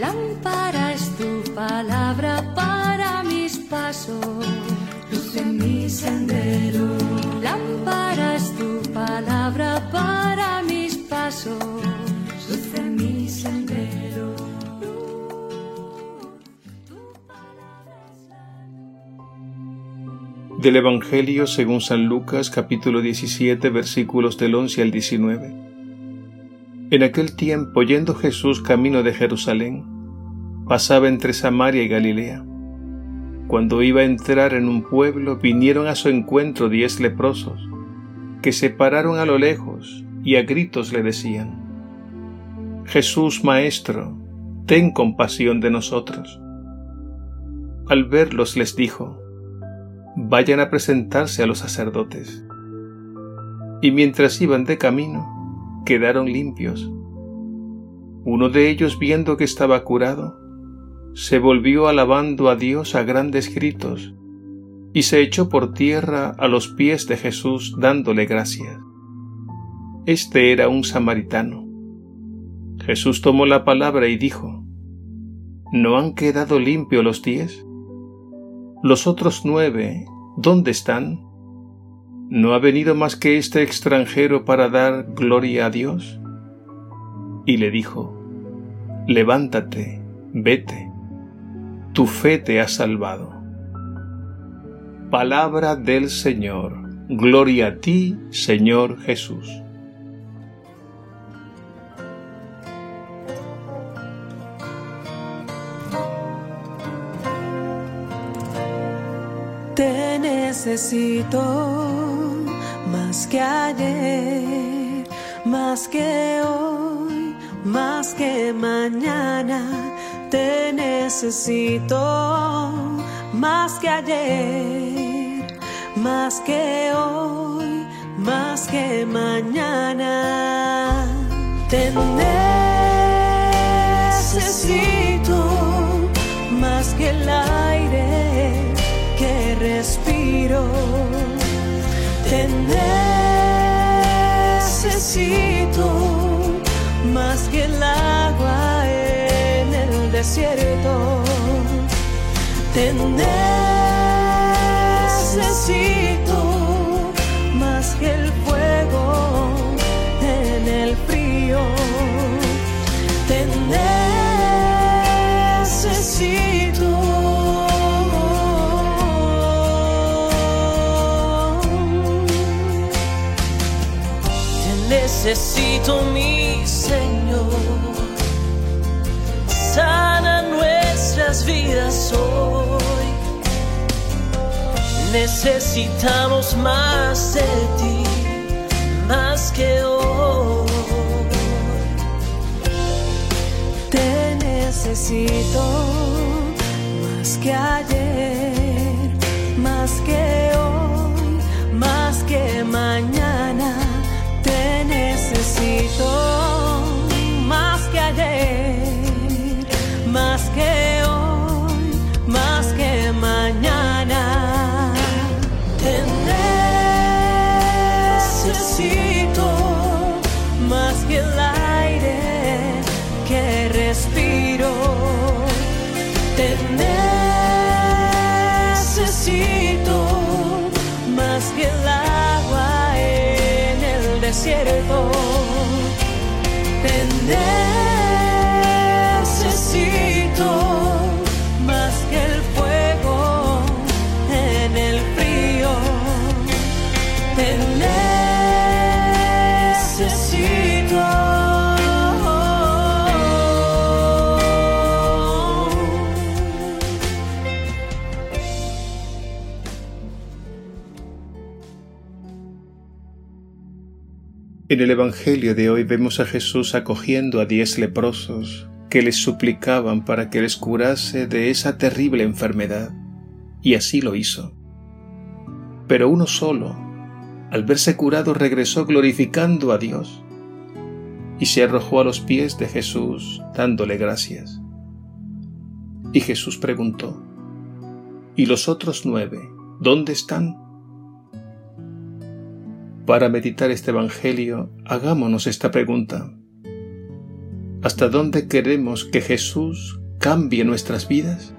Lámpara es tu palabra para mis pasos, luz en mi sendero. Lámpara es tu palabra para mis pasos, luz en mi sendero. Del Evangelio según San Lucas capítulo 17 versículos del 11 al 19. En aquel tiempo, yendo Jesús camino de Jerusalén, pasaba entre Samaria y Galilea. Cuando iba a entrar en un pueblo, vinieron a su encuentro diez leprosos, que se pararon a lo lejos y a gritos le decían, Jesús Maestro, ten compasión de nosotros. Al verlos les dijo, vayan a presentarse a los sacerdotes. Y mientras iban de camino, quedaron limpios. Uno de ellos, viendo que estaba curado, se volvió alabando a Dios a grandes gritos, y se echó por tierra a los pies de Jesús dándole gracias. Este era un samaritano. Jesús tomó la palabra y dijo, ¿No han quedado limpios los diez? Los otros nueve, ¿dónde están? ¿No ha venido más que este extranjero para dar gloria a Dios? Y le dijo, Levántate, vete, tu fe te ha salvado. Palabra del Señor, gloria a ti, Señor Jesús. Te necesito más que ayer, más que hoy, más que mañana. Te necesito más que ayer, más que hoy, más que mañana. Te necesito más que el aire que respiro. Te necesito más que el agua desierto. Te necesito más que el fuego en el frío. Te necesito. Te necesito, mi Señor. Nuestras vidas hoy. Necesitamos más de ti, más que hoy. Te necesito más que ayer, más que En el Evangelio de hoy vemos a Jesús acogiendo a diez leprosos que les suplicaban para que les curase de esa terrible enfermedad, y así lo hizo. Pero uno solo, al verse curado, regresó glorificando a Dios y se arrojó a los pies de Jesús dándole gracias. Y Jesús preguntó, ¿Y los otros nueve, dónde están? Para meditar este Evangelio, hagámonos esta pregunta. ¿Hasta dónde queremos que Jesús cambie nuestras vidas?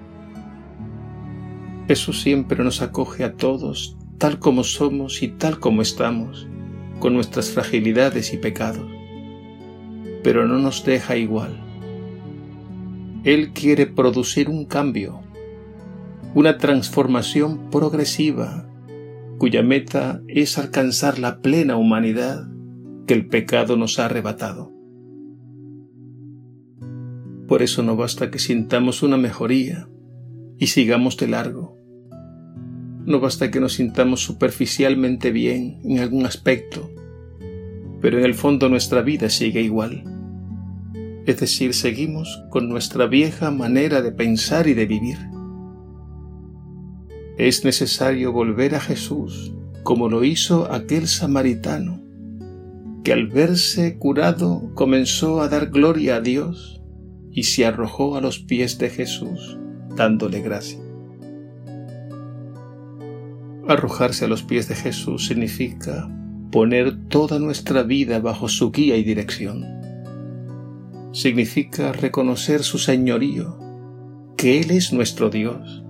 Jesús siempre nos acoge a todos tal como somos y tal como estamos, con nuestras fragilidades y pecados, pero no nos deja igual. Él quiere producir un cambio, una transformación progresiva, cuya meta es alcanzar la plena humanidad que el pecado nos ha arrebatado. Por eso no basta que sintamos una mejoría y sigamos de largo. No basta que nos sintamos superficialmente bien en algún aspecto, pero en el fondo nuestra vida sigue igual. Es decir, seguimos con nuestra vieja manera de pensar y de vivir. Es necesario volver a Jesús como lo hizo aquel samaritano, que al verse curado comenzó a dar gloria a Dios y se arrojó a los pies de Jesús, dándole gracia. Arrojarse a los pies de Jesús significa poner toda nuestra vida bajo su guía y dirección. Significa reconocer su señorío, que Él es nuestro Dios,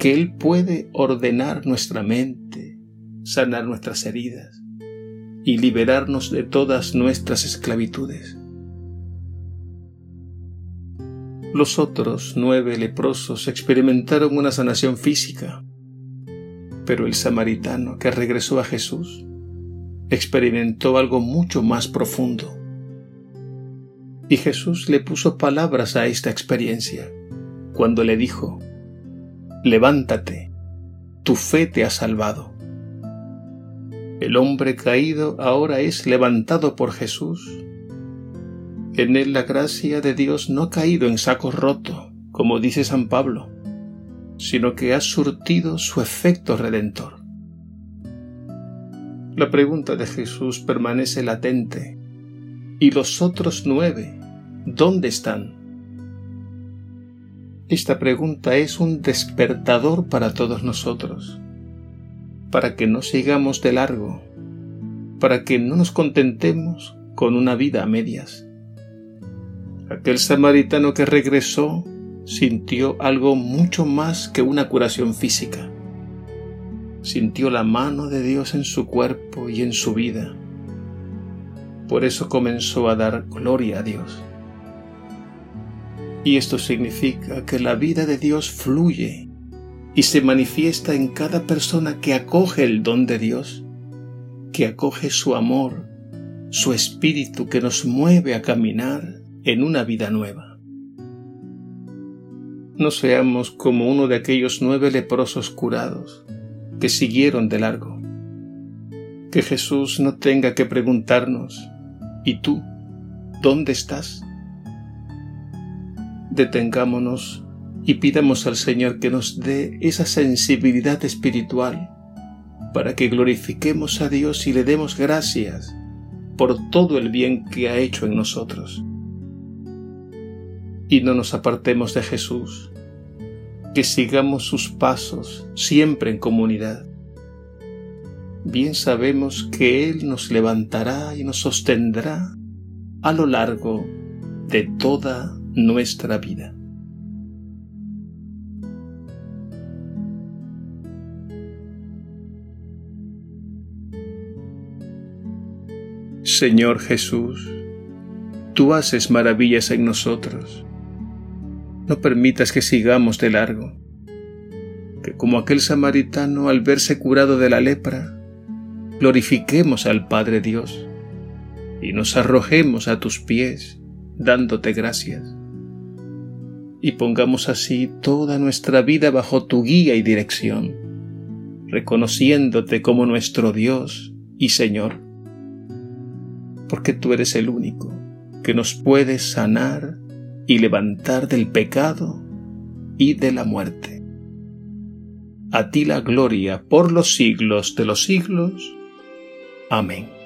que Él puede ordenar nuestra mente, sanar nuestras heridas y liberarnos de todas nuestras esclavitudes. Los otros nueve leprosos experimentaron una sanación física, pero el samaritano que regresó a Jesús experimentó algo mucho más profundo. Y Jesús le puso palabras a esta experiencia cuando le dijo, Levántate, tu fe te ha salvado. El hombre caído ahora es levantado por Jesús. En él la gracia de Dios no ha caído en saco roto, como dice San Pablo sino que ha surtido su efecto redentor. La pregunta de Jesús permanece latente. ¿Y los otros nueve? ¿Dónde están? Esta pregunta es un despertador para todos nosotros, para que no sigamos de largo, para que no nos contentemos con una vida a medias. Aquel samaritano que regresó sintió algo mucho más que una curación física. Sintió la mano de Dios en su cuerpo y en su vida. Por eso comenzó a dar gloria a Dios. Y esto significa que la vida de Dios fluye y se manifiesta en cada persona que acoge el don de Dios, que acoge su amor, su espíritu que nos mueve a caminar en una vida nueva no seamos como uno de aquellos nueve leprosos curados que siguieron de largo. Que Jesús no tenga que preguntarnos, ¿y tú? ¿Dónde estás? Detengámonos y pidamos al Señor que nos dé esa sensibilidad espiritual para que glorifiquemos a Dios y le demos gracias por todo el bien que ha hecho en nosotros y no nos apartemos de Jesús, que sigamos sus pasos siempre en comunidad. Bien sabemos que Él nos levantará y nos sostendrá a lo largo de toda nuestra vida. Señor Jesús, tú haces maravillas en nosotros no permitas que sigamos de largo, que como aquel samaritano al verse curado de la lepra, glorifiquemos al Padre Dios y nos arrojemos a tus pies dándote gracias. Y pongamos así toda nuestra vida bajo tu guía y dirección, reconociéndote como nuestro Dios y Señor, porque tú eres el único que nos puede sanar y levantar del pecado y de la muerte. A ti la gloria por los siglos de los siglos. Amén.